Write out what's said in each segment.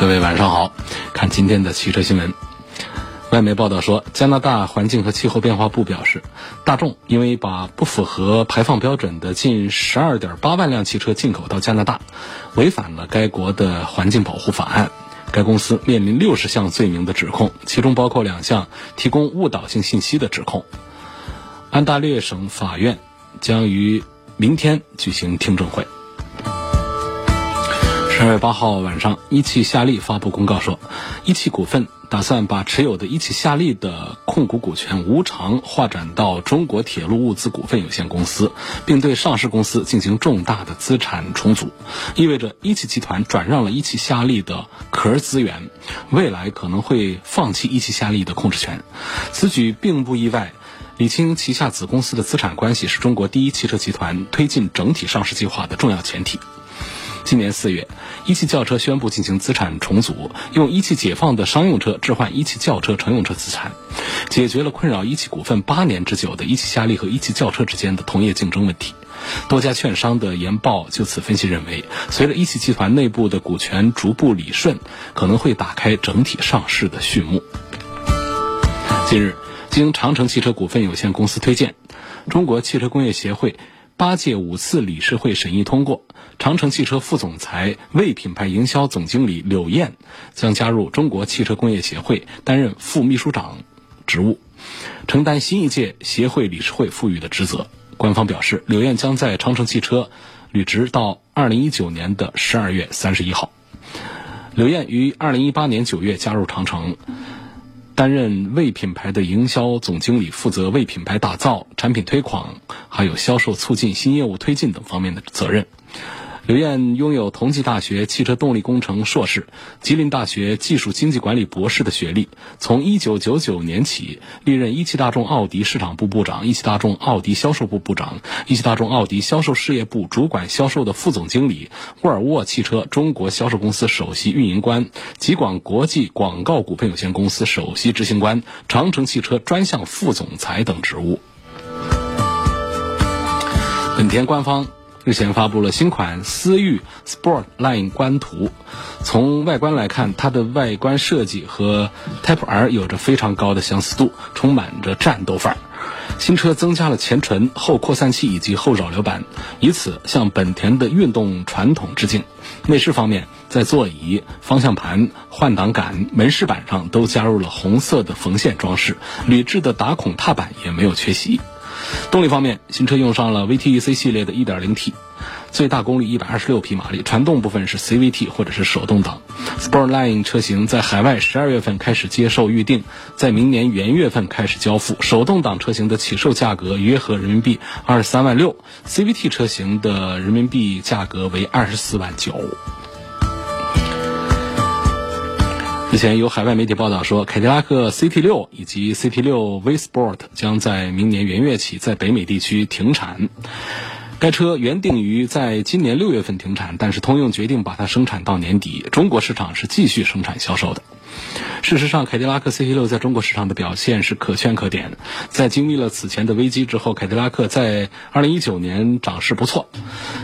各位晚上好，看今天的汽车新闻。外媒报道说，加拿大环境和气候变化部表示，大众因为把不符合排放标准的近十二点八万辆汽车进口到加拿大，违反了该国的环境保护法案。该公司面临六十项罪名的指控，其中包括两项提供误导性信息的指控。安大略省法院将于明天举行听证会。十二月八号晚上，一汽夏利发布公告说，一汽股份打算把持有的一汽夏利的控股股权无偿划转到中国铁路物资股份有限公司，并对上市公司进行重大的资产重组，意味着一汽集团转让了一汽夏利的壳资源，未来可能会放弃一汽夏利的控制权。此举并不意外。理清旗下子公司的资产关系是中国第一汽车集团推进整体上市计划的重要前提。今年四月，一汽轿车宣布进行资产重组，用一汽解放的商用车置换一汽轿车乘用车资产，解决了困扰一汽股份八年之久的一汽夏利和一汽轿车之间的同业竞争问题。多家券商的研报就此分析认为，随着一汽集团内部的股权逐步理顺，可能会打开整体上市的序幕。近日，经长城汽车股份有限公司推荐，中国汽车工业协会。八届五次理事会审议通过，长城汽车副总裁、为品牌营销总经理柳燕将加入中国汽车工业协会，担任副秘书长职务，承担新一届协会理事会赋予的职责。官方表示，柳燕将在长城汽车履职到二零一九年的十二月三十一号。柳燕于二零一八年九月加入长城。担任为品牌的营销总经理，负责为品牌打造、产品推广，还有销售促进、新业务推进等方面的责任。刘艳拥有同济大学汽车动力工程硕士、吉林大学技术经济管理博士的学历。从1999年起，历任一汽大众奥迪市场部部长、一汽大众奥迪销售部部长、一汽大众奥迪销售事业部主管销售的副总经理、沃尔沃汽车中国销售公司首席运营官、吉广国际广告股份有限公司首席执行官、长城汽车专项副总裁等职务。本田官方。日前发布了新款思域 Sport Line 官图，从外观来看，它的外观设计和 Type R 有着非常高的相似度，充满着战斗范儿。新车增加了前唇、后扩散器以及后扰流板，以此向本田的运动传统致敬。内饰方面，在座椅、方向盘、换挡杆、门饰板上都加入了红色的缝线装饰，铝制的打孔踏板也没有缺席。动力方面，新车用上了 VTEC 系列的 1.0T，最大功率126匹马力，传动部分是 CVT 或者是手动挡。Sportline 车型在海外12月份开始接受预定，在明年元月份开始交付。手动挡车型的起售价格约合人民币23万六，CVT 车型的人民币价格为24万九。之前有海外媒体报道说，凯迪拉克 CT6 以及 CT6 V Sport 将在明年元月起在北美地区停产。该车原定于在今年六月份停产，但是通用决定把它生产到年底。中国市场是继续生产销售的。事实上，凯迪拉克 CT6 在中国市场的表现是可圈可点。在经历了此前的危机之后，凯迪拉克在2019年涨势不错。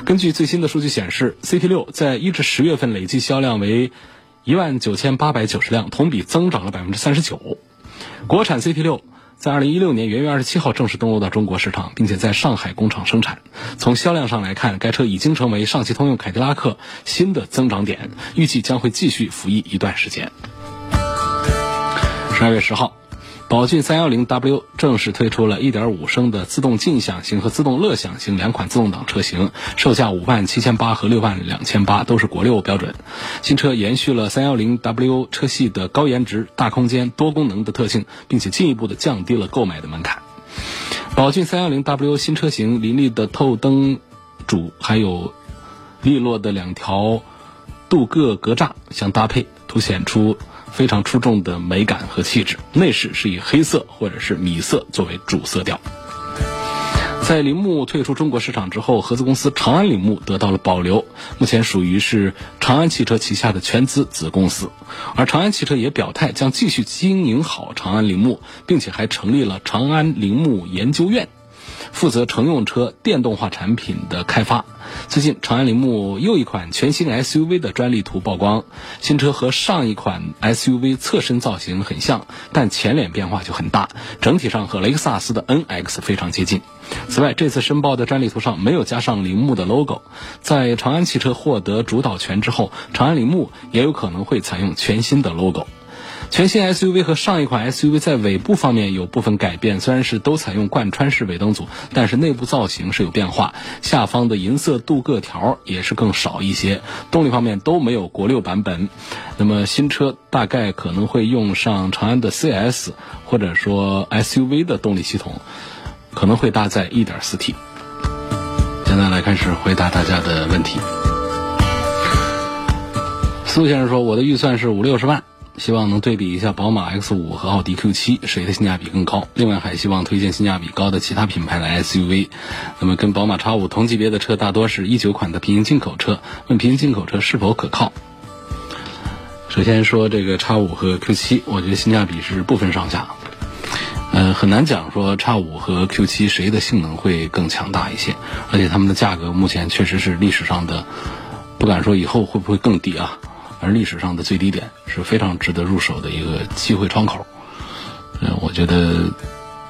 根据最新的数据显示，CT6 在一至十月份累计销量为。一万九千八百九十辆，同比增长了百分之三十九。国产 CT 六在二零一六年元月二十七号正式登陆到中国市场，并且在上海工厂生产。从销量上来看，该车已经成为上汽通用凯迪拉克新的增长点，预计将会继续服役一段时间。十二月十号。宝骏 310W 正式推出了1.5升的自动劲享型和自动乐享型两款自动挡车型，售价5万七千八和6万两千八，都是国六标准。新车延续了 310W 车系的高颜值、大空间、多功能的特性，并且进一步的降低了购买的门槛。宝骏 310W 新车型林立的透灯组还有。利落的两条镀铬格栅相搭配，凸显出非常出众的美感和气质。内饰是以黑色或者是米色作为主色调。在铃木退出中国市场之后，合资公司长安铃木得到了保留，目前属于是长安汽车旗下的全资子公司。而长安汽车也表态将继续经营好长安铃木，并且还成立了长安铃木研究院。负责乘用车电动化产品的开发。最近，长安铃木又一款全新 SUV 的专利图曝光。新车和上一款 SUV 侧身造型很像，但前脸变化就很大，整体上和雷克萨斯的 NX 非常接近。此外，这次申报的专利图上没有加上铃木的 logo。在长安汽车获得主导权之后，长安铃木也有可能会采用全新的 logo。全新 SUV 和上一款 SUV 在尾部方面有部分改变，虽然是都采用贯穿式尾灯组，但是内部造型是有变化。下方的银色镀铬条也是更少一些。动力方面都没有国六版本。那么新车大概可能会用上长安的 CS 或者说 SUV 的动力系统，可能会搭载 1.4T。现在来开始回答大家的问题。苏先生说：“我的预算是五六十万。”希望能对比一下宝马 X 五和奥迪 Q 七，谁的性价比更高？另外还希望推荐性价比高的其他品牌的 SUV。那么跟宝马 X 五同级别的车大多是一九款的平行进口车，问平行进口车是否可靠？首先说这个 X 五和 Q 七，我觉得性价比是不分上下。呃，很难讲说 X 五和 Q 七谁的性能会更强大一些，而且它们的价格目前确实是历史上的，不敢说以后会不会更低啊。而历史上的最低点是非常值得入手的一个机会窗口，嗯，我觉得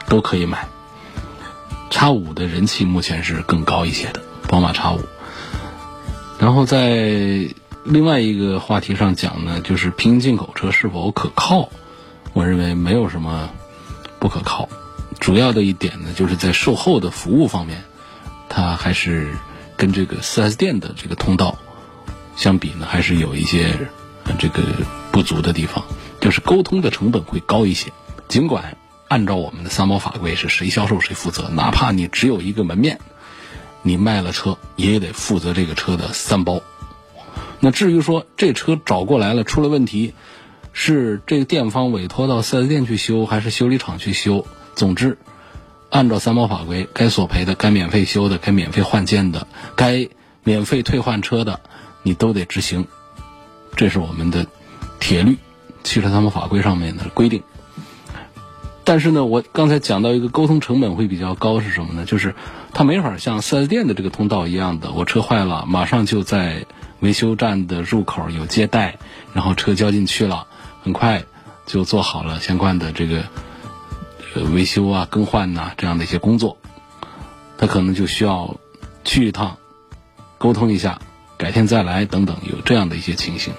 都可以买。叉五的人气目前是更高一些的，宝马叉五。然后在另外一个话题上讲呢，就是平行进口车是否可靠？我认为没有什么不可靠，主要的一点呢，就是在售后的服务方面，它还是跟这个 4S 店的这个通道。相比呢，还是有一些这个不足的地方，就是沟通的成本会高一些。尽管按照我们的三包法规是谁销售谁负责，哪怕你只有一个门面，你卖了车也得负责这个车的三包。那至于说这车找过来了出了问题，是这个店方委托到四 S 店去修，还是修理厂去修？总之，按照三包法规，该索赔的、该免费修的、该免费换件的、该免费退换车的。你都得执行，这是我们的铁律，汽车三包法规上面的规定。但是呢，我刚才讲到一个沟通成本会比较高是什么呢？就是它没法像四 S 店的这个通道一样的，我车坏了，马上就在维修站的入口有接待，然后车交进去了，很快就做好了相关的这个维修啊、更换呐这样的一些工作。他可能就需要去一趟，沟通一下。改天再来等等，有这样的一些情形，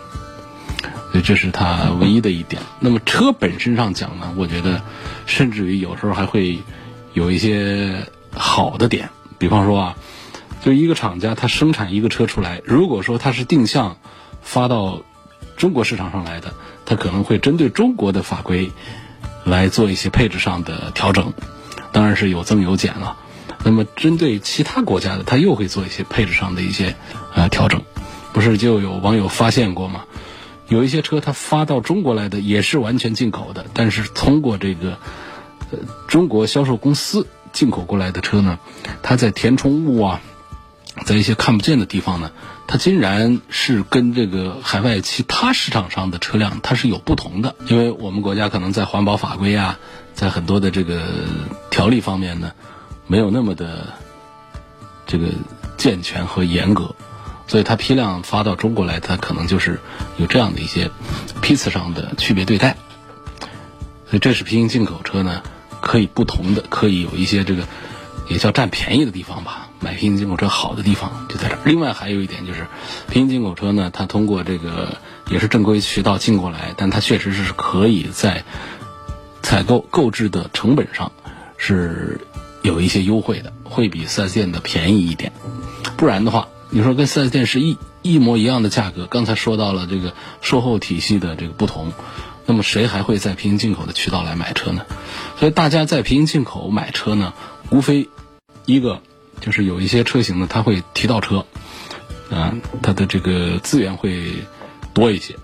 所以这是它唯一的一点。那么车本身上讲呢，我觉得甚至于有时候还会有一些好的点，比方说啊，就一个厂家他生产一个车出来，如果说他是定向发到中国市场上来的，他可能会针对中国的法规来做一些配置上的调整，当然是有增有减了。那么针对其他国家的，他又会做一些配置上的一些呃调整，不是就有网友发现过吗？有一些车它发到中国来的也是完全进口的，但是通过这个呃中国销售公司进口过来的车呢，它在填充物啊，在一些看不见的地方呢，它竟然是跟这个海外其他市场上的车辆它是有不同的，因为我们国家可能在环保法规啊，在很多的这个条例方面呢。没有那么的这个健全和严格，所以它批量发到中国来，它可能就是有这样的一些批次上的区别对待。所以这是平行进口车呢，可以不同的，可以有一些这个也叫占便宜的地方吧。买平行进口车好的地方就在这儿。另外还有一点就是，平行进口车呢，它通过这个也是正规渠道进过来，但它确实是可以在采购购置的成本上是。有一些优惠的，会比四 S 店的便宜一点，不然的话，你说跟四 S 店是一一模一样的价格，刚才说到了这个售后体系的这个不同，那么谁还会在平行进口的渠道来买车呢？所以大家在平行进口买车呢，无非一个就是有一些车型呢，它会提到车，啊，它的这个资源会多一些。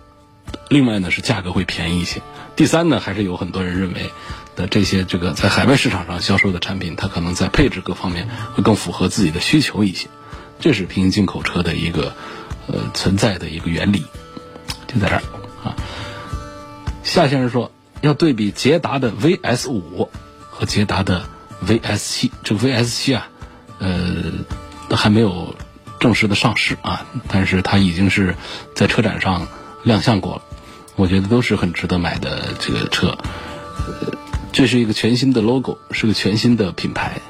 另外呢，是价格会便宜一些。第三呢，还是有很多人认为的这些这个在海外市场上销售的产品，它可能在配置各方面会更符合自己的需求一些。这是平行进口车的一个呃存在的一个原理，就在这儿啊。夏先生说要对比捷达的 VS 五和捷达的 VS 七，这个 VS 七啊，呃，还没有正式的上市啊，但是它已经是在车展上亮相过了。我觉得都是很值得买的这个车，这是一个全新的 logo，是个全新的品牌，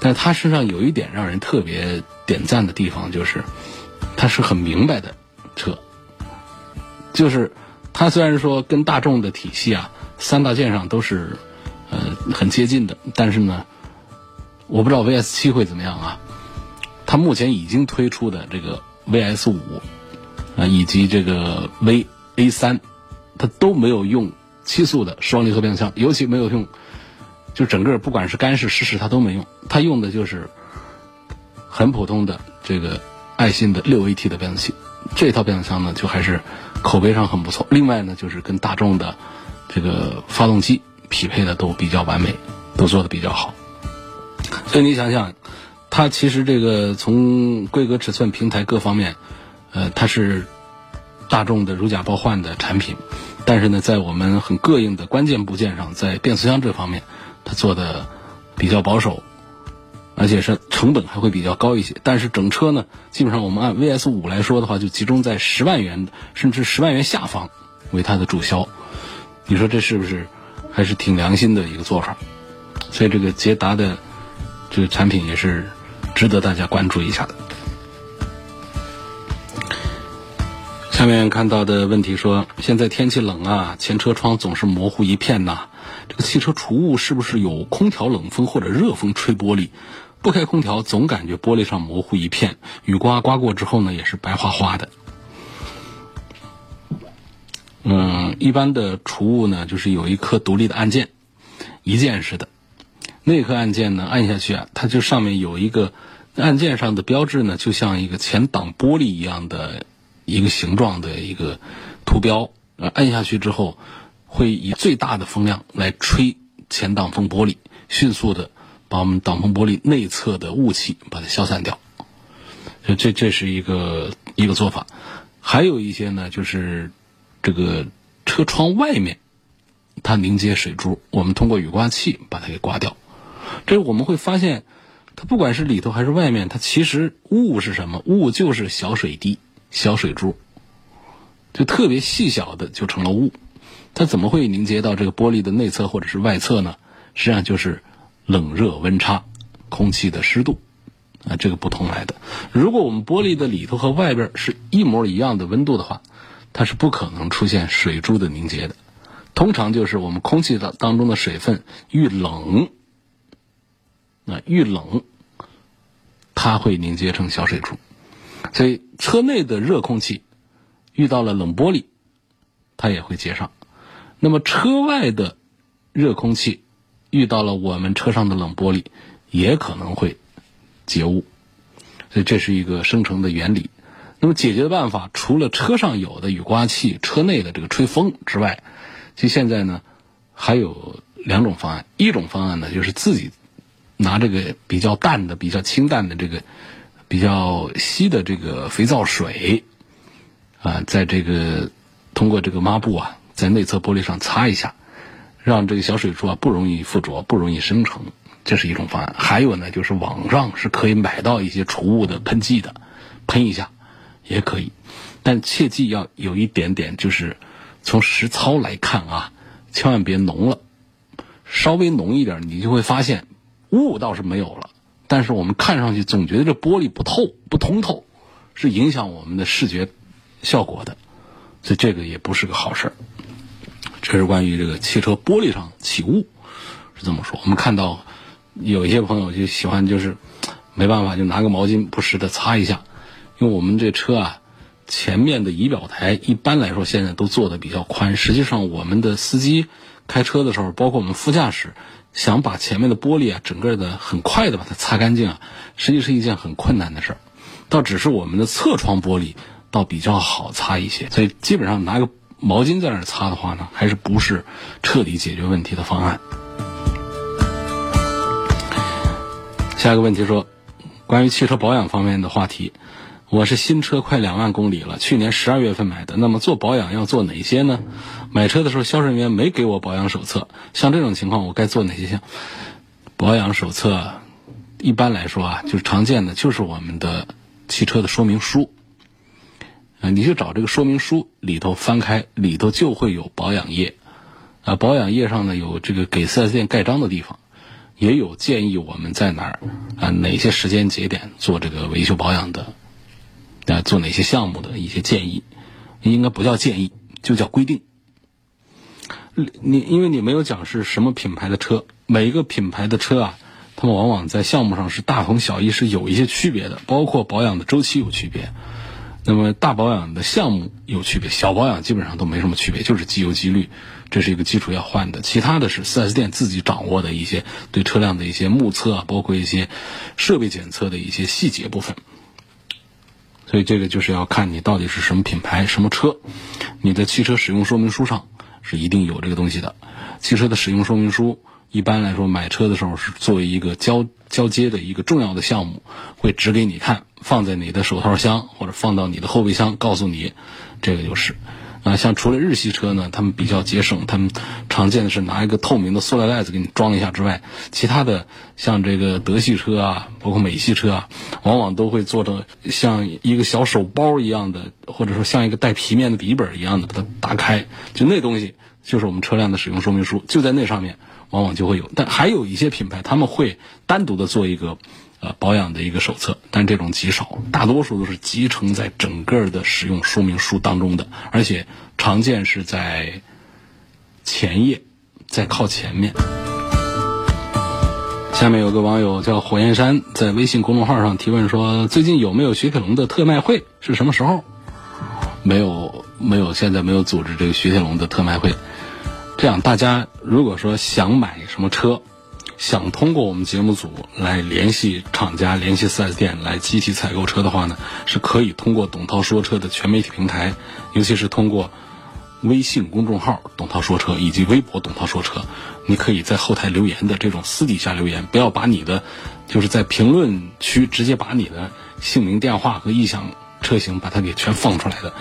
但是它身上有一点让人特别点赞的地方，就是它是很明白的车，就是它虽然说跟大众的体系啊三大件上都是呃很接近的，但是呢，我不知道 VS 七会怎么样啊，它目前已经推出的这个 VS 五啊以及这个 V A 三。它都没有用七速的双离合变速箱，尤其没有用，就整个不管是干式湿式它都没用，它用的就是很普通的这个爱信的六 AT 的变速器，这套变速箱呢就还是口碑上很不错。另外呢就是跟大众的这个发动机匹配的都比较完美，都做的比较好。所以你想想，它其实这个从规格、尺寸、平台各方面，呃，它是大众的如假包换的产品。但是呢，在我们很膈应的关键部件上，在变速箱这方面，它做的比较保守，而且是成本还会比较高一些。但是整车呢，基本上我们按 VS 五来说的话，就集中在十万元甚至十万元下方为它的主销。你说这是不是还是挺良心的一个做法？所以这个捷达的这个产品也是值得大家关注一下的。下面看到的问题说，现在天气冷啊，前车窗总是模糊一片呐。这个汽车除雾是不是有空调冷风或者热风吹玻璃？不开空调总感觉玻璃上模糊一片，雨刮刮过之后呢，也是白花花的。嗯，一般的除雾呢，就是有一颗独立的按键，一键式的，那颗按键呢，按下去啊，它就上面有一个按键上的标志呢，就像一个前挡玻璃一样的。一个形状的一个图标，呃，按下去之后，会以最大的风量来吹前挡风玻璃，迅速的把我们挡风玻璃内侧的雾气把它消散掉。这这这是一个一个做法。还有一些呢，就是这个车窗外面它凝结水珠，我们通过雨刮器把它给刮掉。这我们会发现，它不管是里头还是外面，它其实雾是什么？雾就是小水滴。小水珠，就特别细小的就成了雾，它怎么会凝结到这个玻璃的内侧或者是外侧呢？实际上就是冷热温差、空气的湿度啊这个不同来的。如果我们玻璃的里头和外边是一模一样的温度的话，它是不可能出现水珠的凝结的。通常就是我们空气的当中的水分遇冷，啊遇冷，它会凝结成小水珠。所以车内的热空气遇到了冷玻璃，它也会结上；那么车外的热空气遇到了我们车上的冷玻璃，也可能会结雾。所以这是一个生成的原理。那么解决的办法，除了车上有的雨刮器、车内的这个吹风之外，其实现在呢还有两种方案。一种方案呢，就是自己拿这个比较淡的、比较清淡的这个。比较稀的这个肥皂水，啊，在这个通过这个抹布啊，在内侧玻璃上擦一下，让这个小水珠啊不容易附着，不容易生成，这是一种方案。还有呢，就是网上是可以买到一些除雾的喷剂的，喷一下也可以，但切记要有一点点，就是从实操来看啊，千万别浓了，稍微浓一点，你就会发现雾倒是没有了。但是我们看上去总觉得这玻璃不透、不通透，是影响我们的视觉效果的，所以这个也不是个好事儿。这是关于这个汽车玻璃上起雾是这么说。我们看到有一些朋友就喜欢，就是没办法就拿个毛巾不时的擦一下，因为我们这车啊前面的仪表台一般来说现在都做的比较宽，实际上我们的司机开车的时候，包括我们副驾驶。想把前面的玻璃啊，整个的很快的把它擦干净啊，实际是一件很困难的事儿。倒只是我们的侧窗玻璃倒比较好擦一些，所以基本上拿个毛巾在那儿擦的话呢，还是不是彻底解决问题的方案。下一个问题说，关于汽车保养方面的话题。我是新车快两万公里了，去年十二月份买的。那么做保养要做哪些呢？买车的时候销售人员没给我保养手册，像这种情况我该做哪些项？保养手册一般来说啊，就是常见的就是我们的汽车的说明书啊，你就找这个说明书里头翻开，里头就会有保养页啊。保养页上呢有这个给四 S 店盖章的地方，也有建议我们在哪儿啊哪些时间节点做这个维修保养的。啊，做哪些项目的一些建议，应该不叫建议，就叫规定。你因为你没有讲是什么品牌的车，每一个品牌的车啊，他们往往在项目上是大同小异，是有一些区别的，包括保养的周期有区别。那么大保养的项目有区别，小保养基本上都没什么区别，就是机油机滤，这是一个基础要换的。其他的是 4S 店自己掌握的一些对车辆的一些目测啊，包括一些设备检测的一些细节部分。所以这个就是要看你到底是什么品牌、什么车，你的汽车使用说明书上是一定有这个东西的。汽车的使用说明书一般来说买车的时候是作为一个交交接的一个重要的项目，会指给你看，放在你的手套箱或者放到你的后备箱，告诉你，这个就是。啊，像除了日系车呢，他们比较节省，他们常见的是拿一个透明的塑料袋子给你装一下之外，其他的像这个德系车啊，包括美系车啊，往往都会做成像一个小手包一样的，或者说像一个带皮面的笔记本一样的，把它打开，就那东西就是我们车辆的使用说明书，就在那上面，往往就会有。但还有一些品牌，他们会单独的做一个。呃，保养的一个手册，但这种极少，大多数都是集成在整个的使用说明书当中的，而且常见是在前页，在靠前面。下面有个网友叫火焰山，在微信公众号上提问说：最近有没有雪铁龙的特卖会？是什么时候？没有，没有，现在没有组织这个雪铁龙的特卖会。这样，大家如果说想买什么车？想通过我们节目组来联系厂家、联系 4S 店来集体采购车的话呢，是可以通过董涛说车的全媒体平台，尤其是通过微信公众号“董涛说车”以及微博“董涛说车”，你可以在后台留言的这种私底下留言，不要把你的就是在评论区直接把你的姓名、电话和意向。车型把它给全放出来的，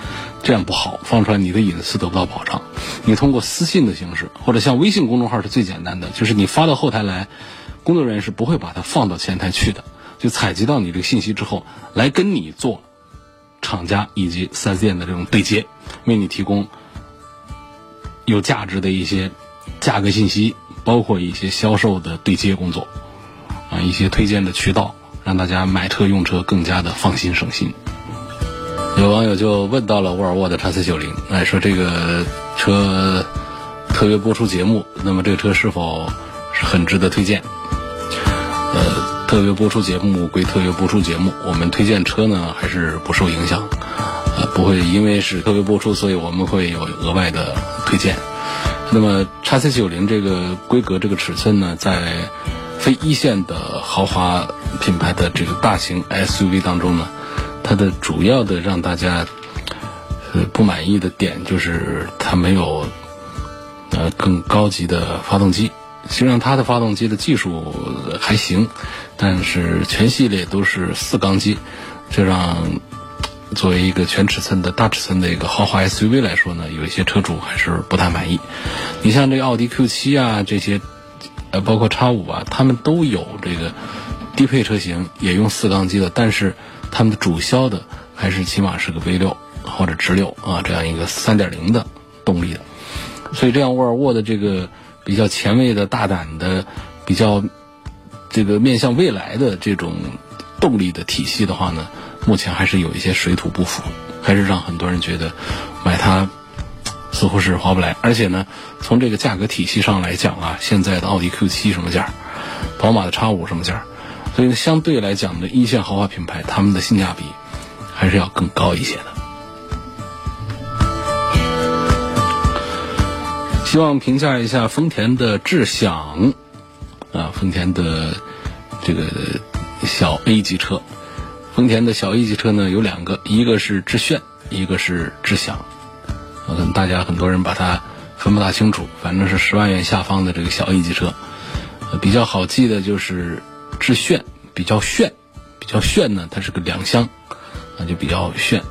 这样不好，放出来你的隐私得不到保障。你通过私信的形式，或者像微信公众号是最简单的，就是你发到后台来，工作人员是不会把它放到前台去的，就采集到你这个信息之后，来跟你做厂家以及 4S 店的这种对接，为你提供有价值的一些价格信息，包括一些销售的对接工作，啊，一些推荐的渠道，让大家买车用车更加的放心省心。有网友就问到了沃尔沃的叉 C 九零，哎，说这个车特别播出节目，那么这个车是否是很值得推荐？呃，特别播出节目归特别播出节目，我们推荐车呢还是不受影响，呃，不会因为是特别播出，所以我们会有额外的推荐。那么叉 C 九零这个规格、这个尺寸呢，在非一线的豪华品牌的这个大型 SUV 当中呢。它的主要的让大家呃不满意的点就是它没有呃更高级的发动机。虽然它的发动机的技术还行，但是全系列都是四缸机，这让作为一个全尺寸的大尺寸的一个豪华 SUV 来说呢，有一些车主还是不太满意。你像这个奥迪 Q7 啊这些，呃包括 X 五啊，他们都有这个低配车型也用四缸机的，但是。他们的主销的还是起码是个 V 六或者直六啊，这样一个三点零的动力的，所以这样沃尔沃的这个比较前卫的大胆的、比较这个面向未来的这种动力的体系的话呢，目前还是有一些水土不服，还是让很多人觉得买它似乎是划不来。而且呢，从这个价格体系上来讲啊，现在的奥迪 Q 七什么价，宝马的 X 五什么价？所以相对来讲的一线豪华品牌，他们的性价比还是要更高一些的。希望评价一下丰田的智享啊，丰田的这个小 A 级车，丰田的小 A 级车呢有两个，一个是致炫，一个是智享。可能大家很多人把它分不大清楚，反正是十万元下方的这个小 A 级车，比较好记的就是致炫，比较炫，比较炫呢，它是个两厢，那就比较炫。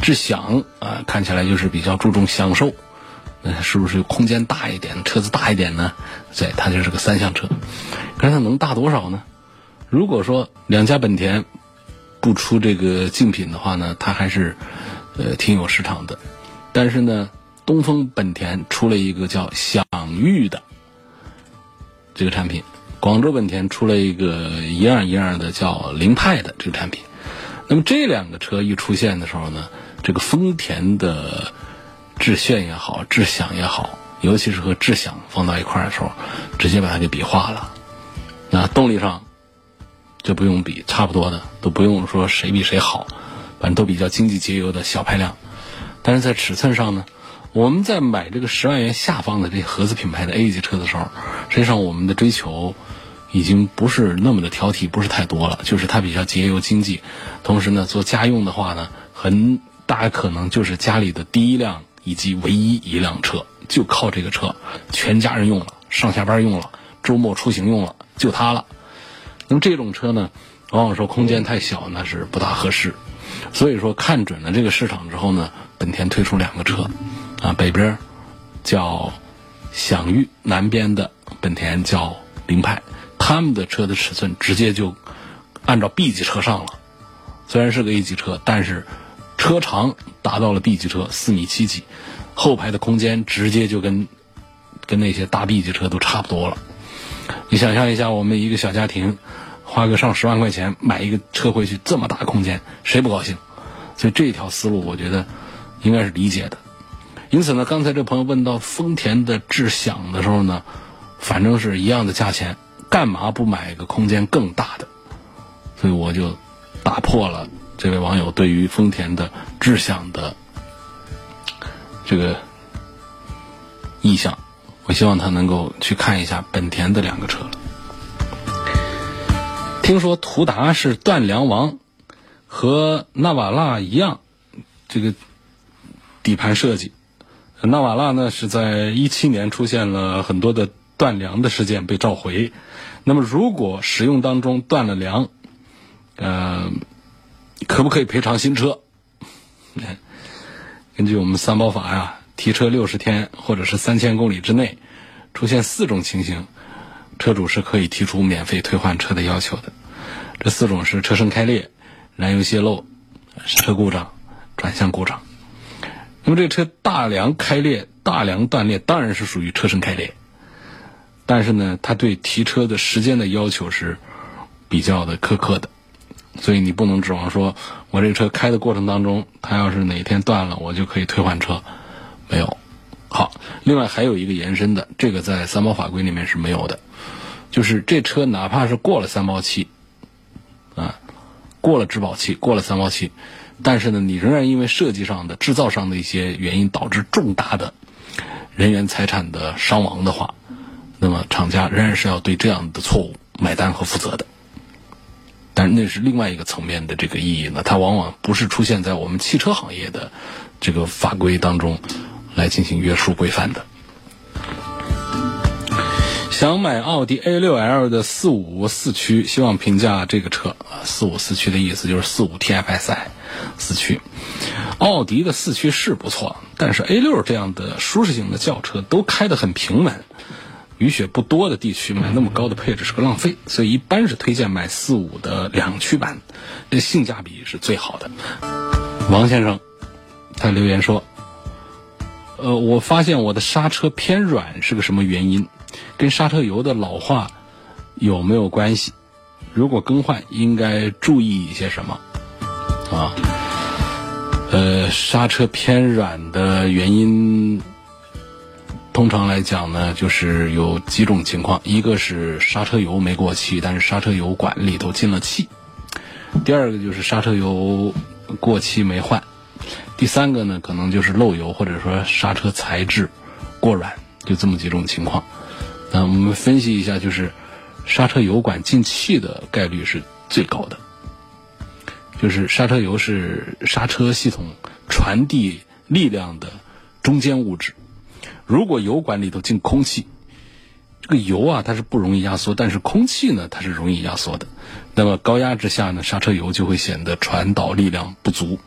致享啊，看起来就是比较注重享受，那是不是空间大一点，车子大一点呢？对，它就是个三厢车，可是它能大多少呢？如果说两家本田不出这个竞品的话呢，它还是呃挺有市场的。但是呢，东风本田出了一个叫享域的这个产品，广州本田出了一个一样一样的叫凌派的这个产品。那么这两个车一出现的时候呢？这个丰田的致炫也好，致享也好，尤其是和致享放到一块儿的时候，直接把它给比划了。那动力上就不用比，差不多的都不用说谁比谁好，反正都比较经济节油的小排量。但是在尺寸上呢，我们在买这个十万元下方的这合资品牌的 A 级车的时候，实际上我们的追求已经不是那么的挑剔，不是太多了，就是它比较节油经济，同时呢，做家用的话呢，很。大可能就是家里的第一辆以及唯一一辆车，就靠这个车，全家人用了，上下班用了，周末出行用了，就它了。那么这种车呢，往往说空间太小，那是不大合适。所以说看准了这个市场之后呢，本田推出两个车，啊，北边叫享域，南边的本田叫凌派，他们的车的尺寸直接就按照 B 级车上了。虽然是个 A 级车，但是。车长达到了 B 级车四米七几，后排的空间直接就跟跟那些大 B 级车都差不多了。你想象一下，我们一个小家庭花个上十万块钱买一个车回去，这么大空间，谁不高兴？所以这条思路，我觉得应该是理解的。因此呢，刚才这朋友问到丰田的智享的时候呢，反正是一样的价钱，干嘛不买一个空间更大的？所以我就打破了。这位网友对于丰田的志向的这个意向，我希望他能够去看一下本田的两个车。听说途达是断梁王，和纳瓦拉一样，这个底盘设计。纳瓦拉呢是在一七年出现了很多的断梁的事件被召回。那么如果使用当中断了梁，呃。可不可以赔偿新车？根据我们三包法呀，提车六十天或者是三千公里之内，出现四种情形，车主是可以提出免费退换车的要求的。这四种是车身开裂、燃油泄漏、刹车故障、转向故障。那么这车大梁开裂、大梁断裂，当然是属于车身开裂。但是呢，它对提车的时间的要求是比较的苛刻的。所以你不能指望说，我这车开的过程当中，它要是哪天断了，我就可以退换车，没有。好，另外还有一个延伸的，这个在三包法规里面是没有的，就是这车哪怕是过了三包期，啊，过了质保期，过了三包期，但是呢，你仍然因为设计上的、制造上的一些原因导致重大的人员财产的伤亡的话，那么厂家仍然是要对这样的错误买单和负责的。但是那是另外一个层面的这个意义呢，它往往不是出现在我们汽车行业的这个法规当中来进行约束规范的。想买奥迪 A6L 的四五四驱，希望评价这个车啊，四五四驱的意思就是四五 TFSI 四驱。奥迪的四驱是不错，但是 A6 这样的舒适型的轿车都开得很平稳。雨雪不多的地区买那么高的配置是个浪费，所以一般是推荐买四五的两驱版，这性价比是最好的。王先生，他留言说：“呃，我发现我的刹车偏软是个什么原因？跟刹车油的老化有没有关系？如果更换应该注意一些什么？”啊，呃，刹车偏软的原因。通常来讲呢，就是有几种情况：一个是刹车油没过期，但是刹车油管里头进了气；第二个就是刹车油过期没换；第三个呢，可能就是漏油或者说刹车材质过软，就这么几种情况。那我们分析一下，就是刹车油管进气的概率是最高的。就是刹车油是刹车系统传递力量的中间物质。如果油管里头进空气，这个油啊它是不容易压缩，但是空气呢它是容易压缩的。那么高压之下呢，刹车油就会显得传导力量不足。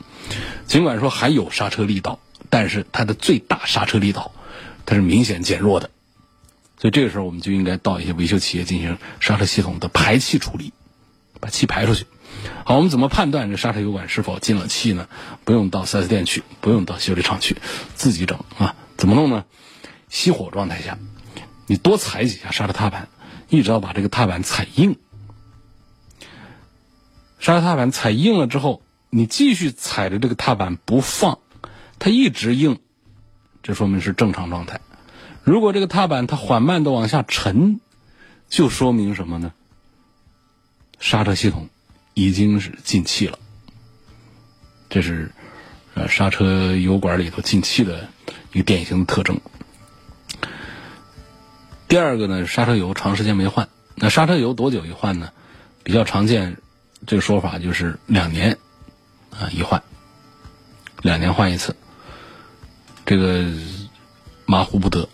尽管说还有刹车力道，但是它的最大刹车力道它是明显减弱的。所以这个时候我们就应该到一些维修企业进行刹车系统的排气处理，把气排出去。好，我们怎么判断这刹车油管是否进了气呢？不用到 4S 店去，不用到修理厂去，自己整啊。怎么弄呢？熄火状态下，你多踩几下刹车踏板，一直要把这个踏板踩硬。刹车踏板踩硬了之后，你继续踩着这个踏板不放，它一直硬，这说明是正常状态。如果这个踏板它缓慢的往下沉，就说明什么呢？刹车系统已经是进气了。这是呃刹车油管里头进气的一个典型的特征。第二个呢，刹车油长时间没换，那刹车油多久一换呢？比较常见这个说法就是两年啊一换，两年换一次，这个马虎不得。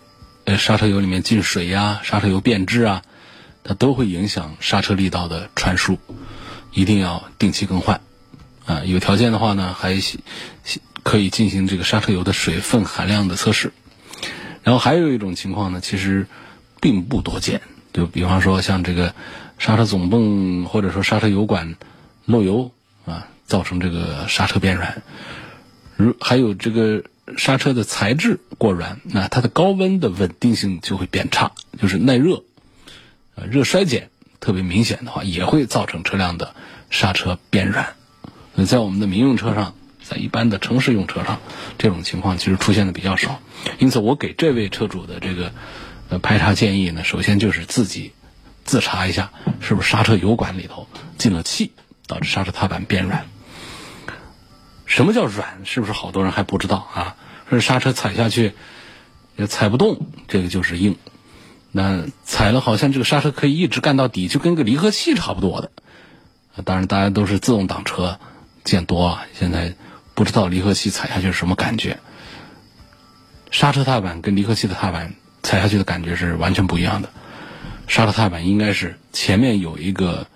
呃，刹车油里面进水呀，刹车油变质啊，它都会影响刹车力道的传输，一定要定期更换。啊，有条件的话呢，还可以进行这个刹车油的水分含量的测试。然后还有一种情况呢，其实并不多见，就比方说像这个刹车总泵或者说刹车油管漏油啊，造成这个刹车变软。如还有这个。刹车的材质过软，那它的高温的稳定性就会变差，就是耐热，呃，热衰减特别明显的话，也会造成车辆的刹车变软。所以在我们的民用车上，在一般的城市用车上，这种情况其实出现的比较少。因此，我给这位车主的这个呃排查建议呢，首先就是自己自查一下，是不是刹车油管里头进了气，导致刹车踏板变软。什么叫软？是不是好多人还不知道啊？说刹车踩下去也踩不动，这个就是硬。那踩了好像这个刹车可以一直干到底，就跟个离合器差不多的。当然，大家都是自动挡车见多啊，现在不知道离合器踩下去是什么感觉。刹车踏板跟离合器的踏板踩下去的感觉是完全不一样的。刹车踏板应该是前面有一个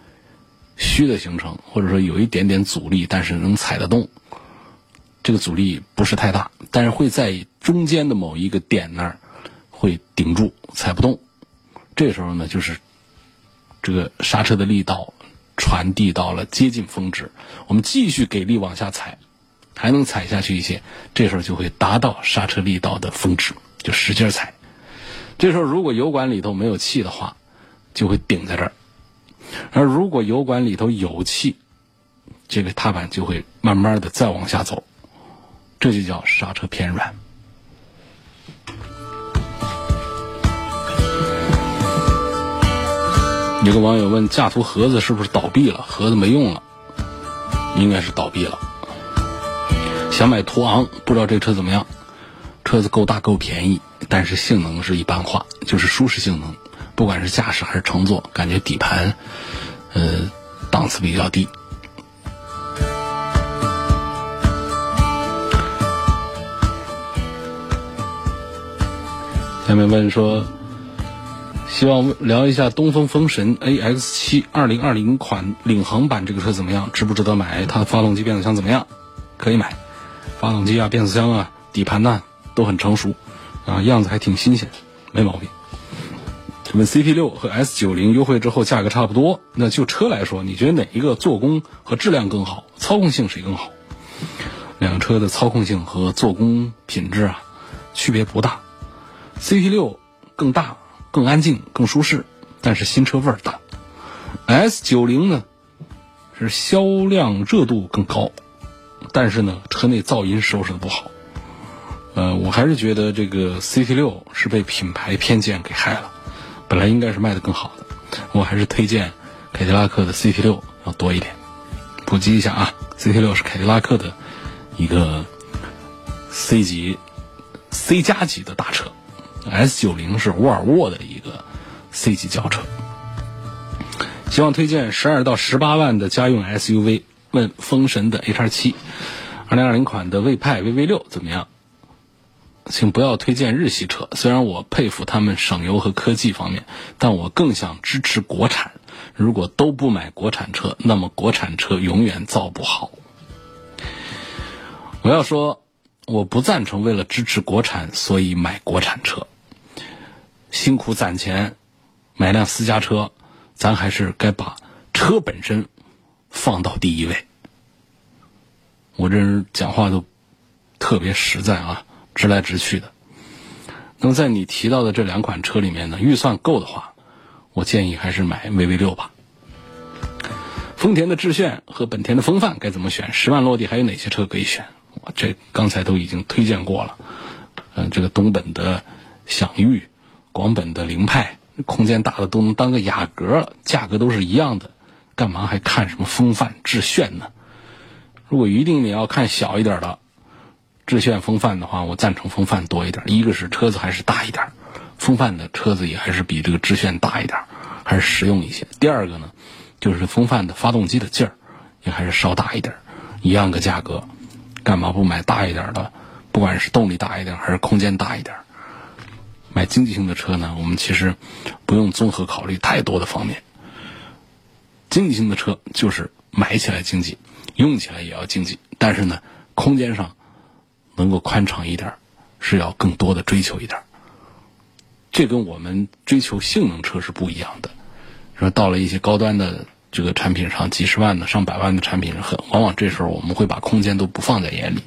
虚的形成，或者说有一点点阻力，但是能踩得动。这个阻力不是太大，但是会在中间的某一个点那儿会顶住，踩不动。这时候呢，就是这个刹车的力道传递到了接近峰值，我们继续给力往下踩，还能踩下去一些，这时候就会达到刹车力道的峰值，就使劲踩。这时候如果油管里头没有气的话，就会顶在这儿；而如果油管里头有气，这个踏板就会慢慢的再往下走。这就叫刹车偏软。有个网友问：驾图盒子是不是倒闭了？盒子没用了，应该是倒闭了。想买途昂，不知道这车怎么样？车子够大够便宜，但是性能是一般化，就是舒适性能，不管是驾驶还是乘坐，感觉底盘，呃，档次比较低。下面问说，希望聊一下东风风神 AX 七二零二零款领航版这个车怎么样？值不值得买？它的发动机、变速箱怎么样？可以买，发动机啊、变速箱啊、底盘呢都很成熟，啊，样子还挺新鲜，没毛病。问 CP 六和 S 九零优惠之后价格差不多，那就车来说，你觉得哪一个做工和质量更好？操控性谁更好？两车的操控性和做工品质啊，区别不大。CP 六更大、更安静、更舒适，但是新车味儿大。S 九零呢是销量热度更高，但是呢车内噪音收拾的不好。呃，我还是觉得这个 CT 六是被品牌偏见给害了，本来应该是卖的更好的。我还是推荐凯迪拉克的 CT 六要多一点。普及一下啊，CT 六是凯迪拉克的一个 C 级、C 加级的大车。S 九零是沃尔沃的一个 C 级轿车，希望推荐十二到十八万的家用 SUV，问风神的 H 七，二零二零款的魏派 VV 六怎么样？请不要推荐日系车，虽然我佩服他们省油和科技方面，但我更想支持国产。如果都不买国产车，那么国产车永远造不好。我要说，我不赞成为了支持国产所以买国产车。辛苦攒钱买辆私家车，咱还是该把车本身放到第一位。我这人讲话都特别实在啊。直来直去的。那么在你提到的这两款车里面呢，预算够的话，我建议还是买 VV 六吧。丰田的致炫和本田的锋范该怎么选？十万落地还有哪些车可以选？我这刚才都已经推荐过了。嗯，这个东本的享域、广本的凌派，空间大的都能当个雅阁了，价格都是一样的，干嘛还看什么锋范、致炫呢？如果一定你要看小一点的。致炫、风范的话，我赞成风范多一点。一个是车子还是大一点，风范的车子也还是比这个致炫大一点，还是实用一些。第二个呢，就是风范的发动机的劲儿也还是稍大一点，一样个价格，干嘛不买大一点的？不管是动力大一点还是空间大一点，买经济性的车呢，我们其实不用综合考虑太多的方面。经济性的车就是买起来经济，用起来也要经济，但是呢，空间上。能够宽敞一点，是要更多的追求一点。这跟我们追求性能车是不一样的。说到了一些高端的这个产品上，几十万的、上百万的产品，很往往这时候我们会把空间都不放在眼里，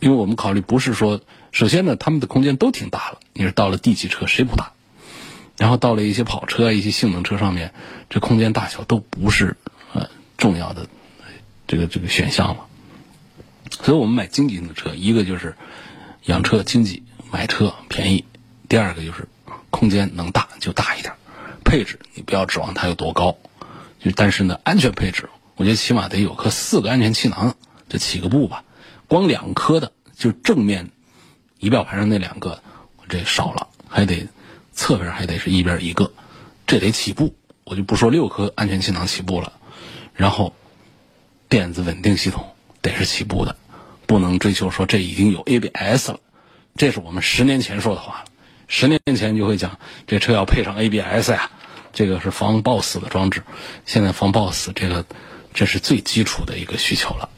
因为我们考虑不是说，首先呢，他们的空间都挺大了。你说到了 D 级车谁不大？然后到了一些跑车啊、一些性能车上面，这空间大小都不是呃重要的这个这个选项了。所以我们买经济型的车，一个就是养车经济，买车便宜；第二个就是空间能大就大一点，配置你不要指望它有多高，就但是呢，安全配置我觉得起码得有颗四个安全气囊，这起个步吧。光两颗的就正面仪表盘上那两个，这少了，还得侧边还得是一边一个，这得起步。我就不说六颗安全气囊起步了，然后电子稳定系统得是起步的。不能追求说这已经有 ABS 了，这是我们十年前说的话了。十年前就会讲这车要配上 ABS 呀，这个是防抱死的装置。现在防抱死这个，这是最基础的一个需求了。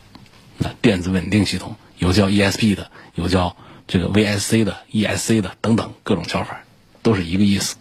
那电子稳定系统有叫 ESP 的，有叫这个 VSC 的、ESC 的等等各种叫法，都是一个意思。